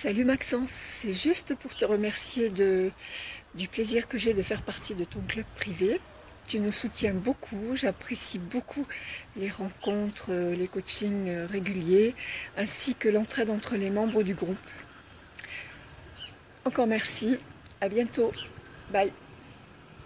Salut Maxence, c'est juste pour te remercier du plaisir que j'ai de faire partie de ton club privé. Tu nous soutiens beaucoup, j'apprécie beaucoup les rencontres, euh, les coachings euh, réguliers, ainsi que l'entraide entre les membres du groupe. Encore merci, à bientôt, bye